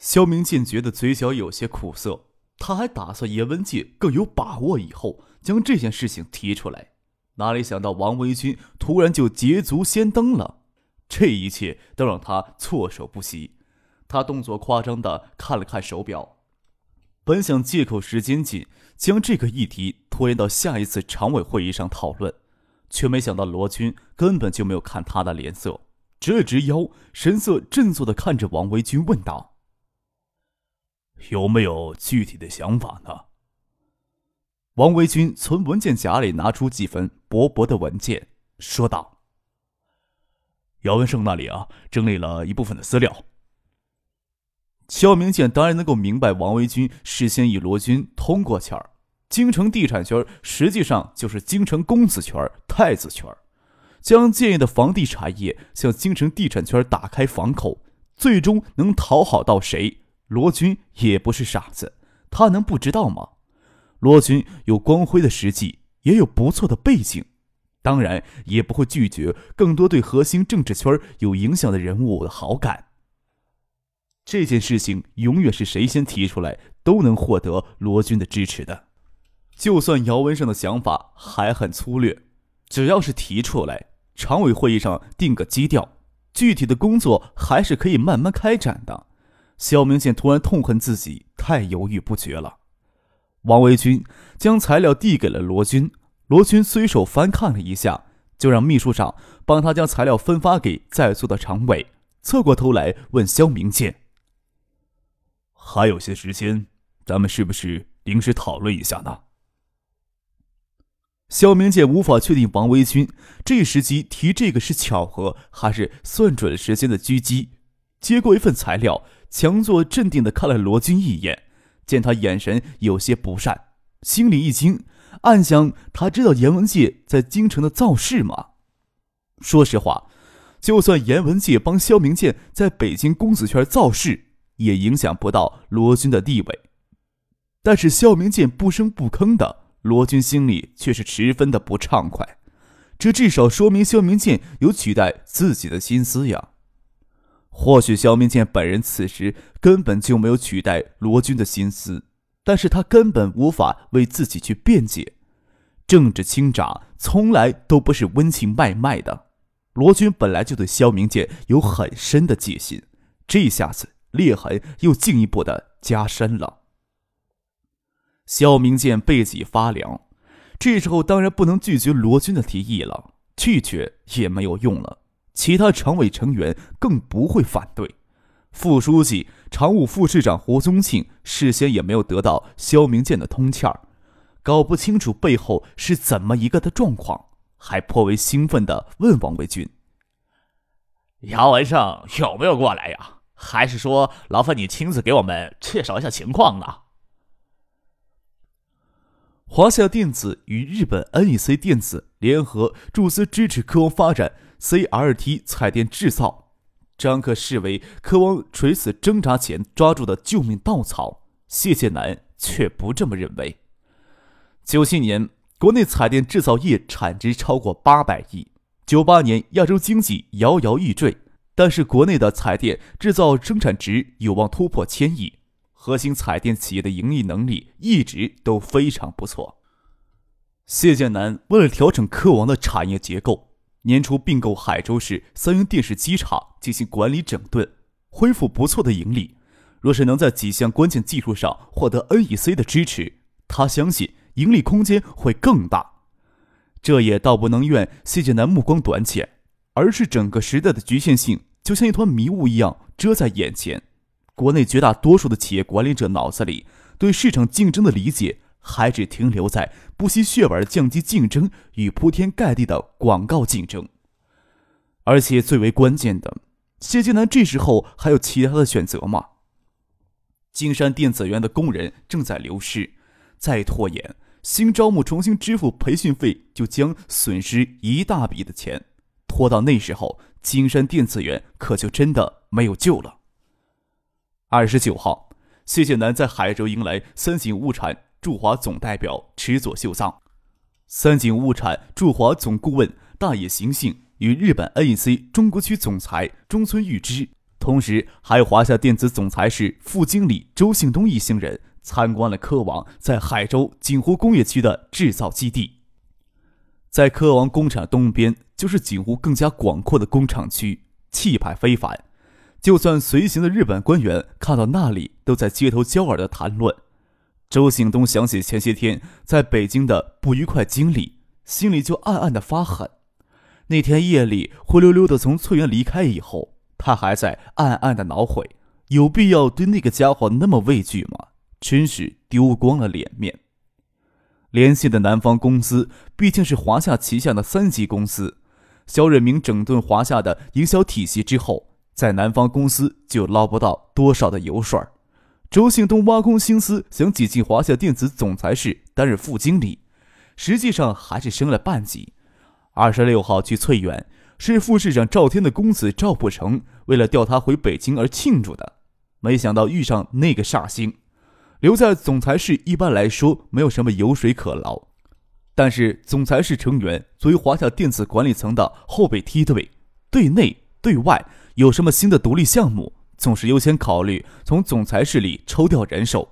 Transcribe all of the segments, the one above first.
肖明进觉得嘴角有些苦涩，他还打算严文界更有把握以后将这件事情提出来，哪里想到王维军突然就捷足先登了，这一切都让他措手不及。他动作夸张的看了看手表，本想借口时间紧将这个议题拖延到下一次常委会议上讨论，却没想到罗军根本就没有看他的脸色，直了直腰，神色振作的看着王维军问道。有没有具体的想法呢？王维军从文件夹里拿出几份薄薄的文件，说道：“姚文胜那里啊，整理了一部分的资料。”肖明建当然能够明白，王维军事先与罗军通过气儿。京城地产圈实际上就是京城公子圈、太子圈，将建业的房地产业向京城地产圈打开房口，最终能讨好到谁？罗军也不是傻子，他能不知道吗？罗军有光辉的事迹，也有不错的背景，当然也不会拒绝更多对核心政治圈有影响的人物的好感。这件事情永远是谁先提出来，都能获得罗军的支持的。就算姚文胜的想法还很粗略，只要是提出来，常委会议上定个基调，具体的工作还是可以慢慢开展的。肖明建突然痛恨自己太犹豫不决了。王维军将材料递给了罗军，罗军随手翻看了一下，就让秘书长帮他将材料分发给在座的常委。侧过头来问肖明建：“还有些时间，咱们是不是临时讨论一下呢？”肖明建无法确定王维军这时机提这个是巧合，还是算准了时间的狙击。接过一份材料。强作镇定的看了罗军一眼，见他眼神有些不善，心里一惊，暗想：他知道严文界在京城的造势吗？说实话，就算严文界帮萧明剑在北京公子圈造势，也影响不到罗军的地位。但是萧明剑不声不吭的，罗军心里却是十分的不畅快。这至少说明萧明剑有取代自己的心思呀。或许肖明建本人此时根本就没有取代罗军的心思，但是他根本无法为自己去辩解。政治清查从来都不是温情脉脉的，罗军本来就对肖明建有很深的戒心，这下子裂痕又进一步的加深了。肖明建背脊发凉，这时候当然不能拒绝罗军的提议了，拒绝也没有用了。其他常委成员更不会反对，副书记、常务副市长胡宗庆事先也没有得到肖明建的通气儿，搞不清楚背后是怎么一个的状况，还颇为兴奋地问王维军：“姚文胜有没有过来呀？还是说劳烦你亲自给我们介绍一下情况呢？”华夏电子与日本 NEC 电子联合注资支持科王发展。CRT 彩电制造，张可视为科王垂死挣扎前抓住的救命稻草。谢建南却不这么认为。九七年，国内彩电制造业产值超过八百亿；九八年，亚洲经济摇摇欲坠，但是国内的彩电制造生产值有望突破千亿。核心彩电企业的盈利能力一直都非常不错。谢建南为了调整科王的产业结构。年初并购海州市三元电视机厂进行管理整顿，恢复不错的盈利。若是能在几项关键技术上获得 NEC 的支持，他相信盈利空间会更大。这也倒不能怨谢建南目光短浅，而是整个时代的局限性就像一团迷雾一样遮在眼前。国内绝大多数的企业管理者脑子里对市场竞争的理解。还只停留在不惜血本的降级竞争与铺天盖地的广告竞争，而且最为关键的，谢金南这时候还有其他的选择吗？金山电子园的工人正在流失，再拖延，新招募重新支付培训费就将损失一大笔的钱。拖到那时候，金山电子园可就真的没有救了。二十九号，谢剑南在海州迎来三井物产驻华总代表池佐秀藏，三井物产驻华总顾问大野行幸与日本 NEC 中国区总裁中村裕之。同时，还有华夏电子总裁室副经理周信东一行人参观了科王在海州锦湖工业区的制造基地。在科王工厂东边，就是锦湖更加广阔的工厂区，气派非凡。就算随行的日本官员看到那里，都在街头交耳的谈论。周信东想起前些天在北京的不愉快经历，心里就暗暗的发狠。那天夜里灰溜溜的从翠园离开以后。他还在暗暗的恼悔，有必要对那个家伙那么畏惧吗？真是丢光了脸面。联系的南方公司毕竟是华夏旗下的三级公司，肖任明整顿华夏的营销体系之后，在南方公司就捞不到多少的油水周信东挖空心思想挤进华夏电子总裁室担任副经理，实际上还是升了半级。二十六号去翠园。是副市长赵天的公子赵不成为了调他回北京而庆祝的，没想到遇上那个煞星。留在总裁室一般来说没有什么油水可捞，但是总裁室成员作为华夏电子管理层的后备梯队，对内对外有什么新的独立项目，总是优先考虑从总裁室里抽调人手。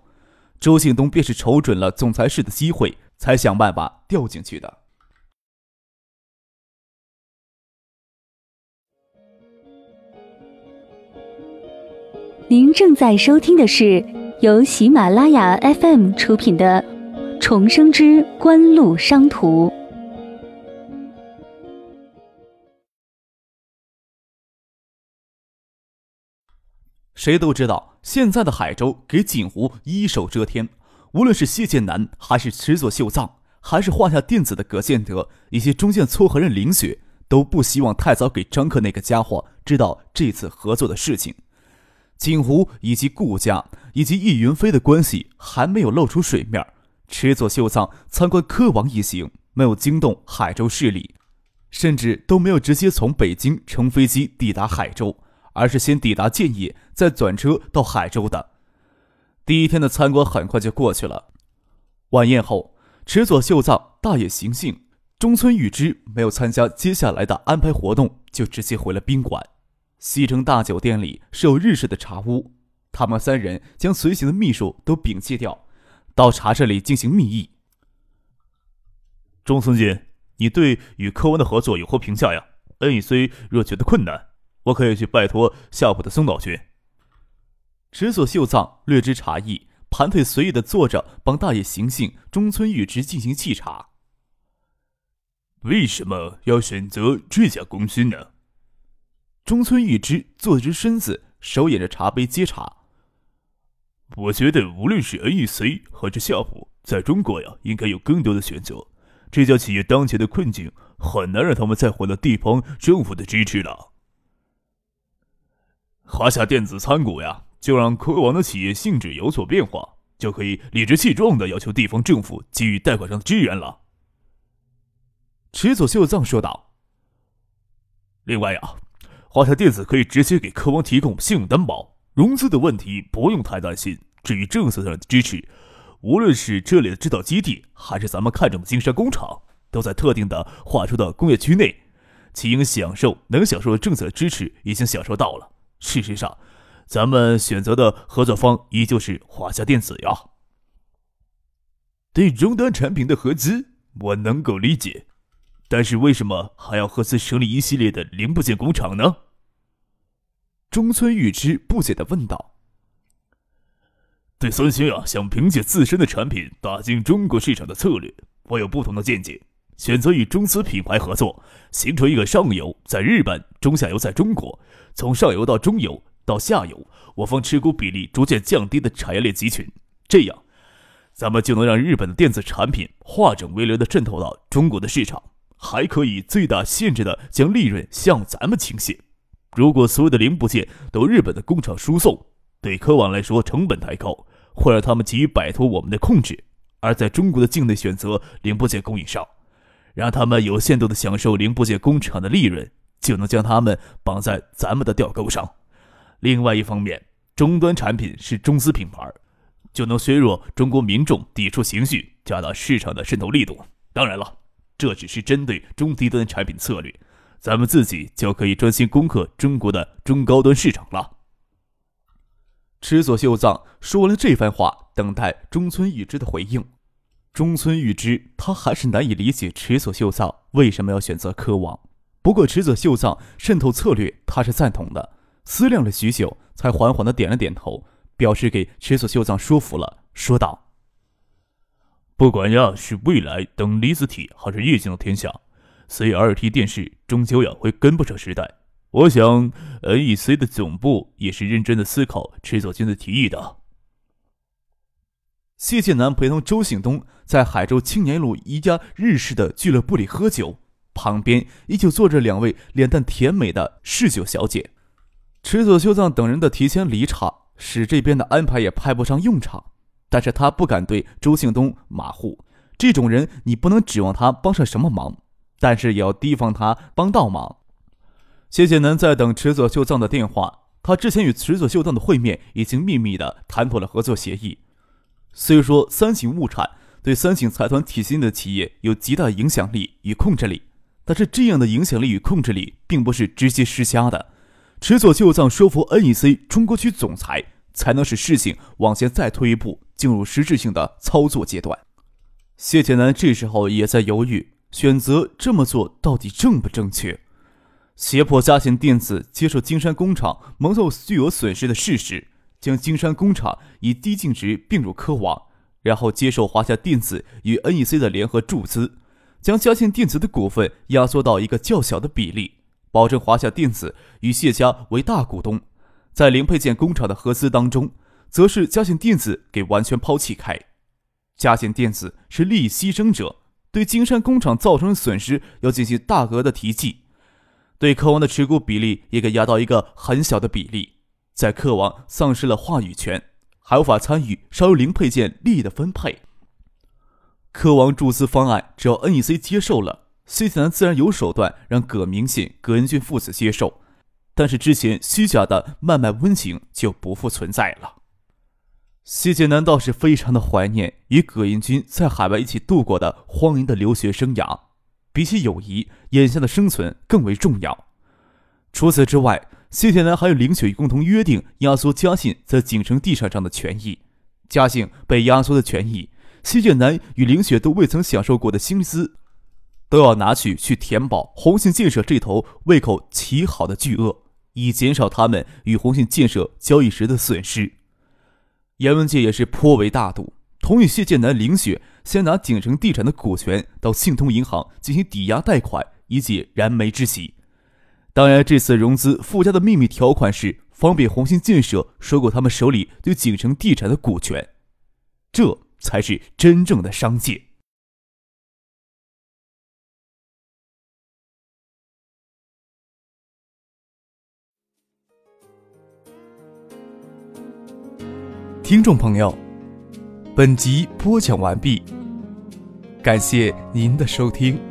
周信东便是瞅准了总裁室的机会，才想办法调进去的。您正在收听的是由喜马拉雅 FM 出品的《重生之官路商途》。谁都知道，现在的海州给锦湖一手遮天，无论是谢剑南，还是池佐秀藏，还是画下电子的葛建德，以及中线撮合人林雪，都不希望太早给张克那个家伙知道这次合作的事情。锦湖以及顾家以及易云飞的关系还没有露出水面。池佐秀藏参观科王一行，没有惊动海州势力，甚至都没有直接从北京乘飞机抵达海州，而是先抵达建业，再转车到海州的。第一天的参观很快就过去了。晚宴后，池佐秀藏、大野行幸、中村玉之没有参加接下来的安排活动，就直接回了宾馆。西城大酒店里是有日式的茶屋，他们三人将随行的秘书都摒弃掉，到茶室里进行密议。中村君，你对与科文的合作有何评价呀？NEC 若觉得困难，我可以去拜托夏普的松岛君。池所秀藏略知茶艺，盘腿随意的坐着，帮大爷行幸中村玉直进行沏茶。为什么要选择这家公司呢？中村玉之坐直身子，手掩着茶杯接茶。我觉得无论是 NEC 还是夏普，在中国呀，应该有更多的选择。这家企业当前的困境，很难让他们再获得地方政府的支持了。华夏电子参股呀，就让科王的企业性质有所变化，就可以理直气壮的要求地方政府给予贷款上的支援了。池佐秀藏说道。另外呀。华夏电子可以直接给科王提供信用担保，融资的问题不用太担心。至于政策上的支持，无论是这里的制造基地，还是咱们看中的金山工厂，都在特定的划出的工业区内，其应享受能享受的政策支持已经享受到了。事实上，咱们选择的合作方依旧是华夏电子呀。对终端产品的合资，我能够理解。但是为什么还要合资成立一系列的零部件工厂呢？中村玉之不解的问道。对三星啊，想凭借自身的产品打进中国市场的策略，我有不同的见解。选择与中资品牌合作，形成一个上游在日本，中下游在中国，从上游到中游到下游，我方持股比例逐渐降低的产业链集群，这样，咱们就能让日本的电子产品化整为零的渗透到中国的市场。还可以最大限制的将利润向咱们倾斜。如果所有的零部件都日本的工厂输送，对科网来说成本太高，会让他们急于摆脱我们的控制；而在中国的境内选择零部件供应商，让他们有限度的享受零部件工厂的利润，就能将他们绑在咱们的吊钩上。另外一方面，终端产品是中资品牌，就能削弱中国民众抵触情绪，加大市场的渗透力度。当然了，这只是针对中低端产品策略，咱们自己就可以专心攻克中国的中高端市场了。池佐秀藏说完了这番话，等待中村一之的回应。中村裕之他还是难以理解池佐秀藏为什么要选择科王。不过池佐秀藏渗透策略他是赞同的，思量了许久，才缓缓的点了点头，表示给池佐秀藏说服了，说道：“不管呀是未来等离子体还是液晶的天下，CRT 电视终究呀会跟不上时代。”我想，NEC 的总部也是认真的思考池佐君的提议的。谢剑南陪同周信东在海州青年路一家日式的俱乐部里喝酒，旁边依旧坐着两位脸蛋甜美的侍酒小姐。池佐秀藏等人的提前离场，使这边的安排也派不上用场。但是他不敢对周信东马虎，这种人你不能指望他帮上什么忙，但是也要提防他帮倒忙。谢剑南在等池佐秀藏的电话。他之前与池佐秀藏的会面已经秘密的谈妥了合作协议。虽说三井物产对三井财团体系内的企业有极大影响力与控制力，但是这样的影响力与控制力并不是直接施加的。池佐秀藏说服 NEC 中国区总裁，才能使事情往前再推一步，进入实质性的操作阶段。谢剑南这时候也在犹豫，选择这么做到底正不正确？胁迫嘉信电子接受金山工厂蒙受巨额损失的事实，将金山工厂以低净值并入科网，然后接受华夏电子与 NEC 的联合注资，将嘉信电子的股份压缩到一个较小的比例，保证华夏电子与谢家为大股东。在零配件工厂的合资当中，则是嘉信电子给完全抛弃开。嘉信电子是利益牺牲者，对金山工厂造成的损失要进行大额的提记。对科王的持股比例也给压到一个很小的比例，在科王丧失了话语权，还无法参与烧零配件利益的分配。科王注资方案只要 NEC 接受了，谢剑南自然有手段让葛明信、葛恩俊父子接受，但是之前虚假的漫漫温情就不复存在了。谢剑南倒是非常的怀念与葛英军在海外一起度过的荒淫的留学生涯。比起友谊，眼下的生存更为重要。除此之外，谢铁男还有林雪共同约定压缩嘉信在景城地产上的权益。嘉信被压缩的权益，谢剑南与林雪都未曾享受过的薪资，都要拿去去填饱红信建设这头胃口奇好的巨鳄，以减少他们与红信建设交易时的损失。严文杰也是颇为大度。同意谢剑南、林雪先拿景城地产的股权到信通银行进行抵押贷款，以解燃眉之急。当然，这次融资附加的秘密条款是方便红星建设收购他们手里对景城地产的股权，这才是真正的商界。听众朋友。本集播讲完毕，感谢您的收听。